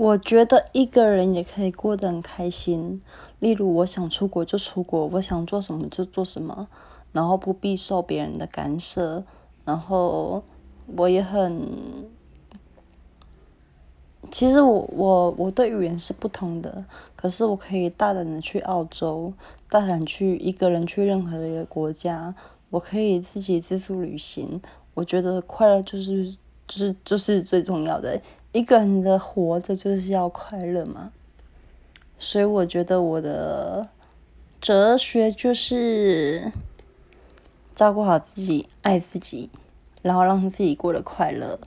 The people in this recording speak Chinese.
我觉得一个人也可以过得很开心。例如，我想出国就出国，我想做什么就做什么，然后不必受别人的干涉。然后我也很，其实我我我对语言是不通的，可是我可以大胆的去澳洲，大胆去一个人去任何一个国家，我可以自己自助旅行。我觉得快乐就是就是就是最重要的，一个人的活着就是要快乐嘛。所以我觉得我的哲学就是照顾好自己，爱自己。然后让自己过得快乐。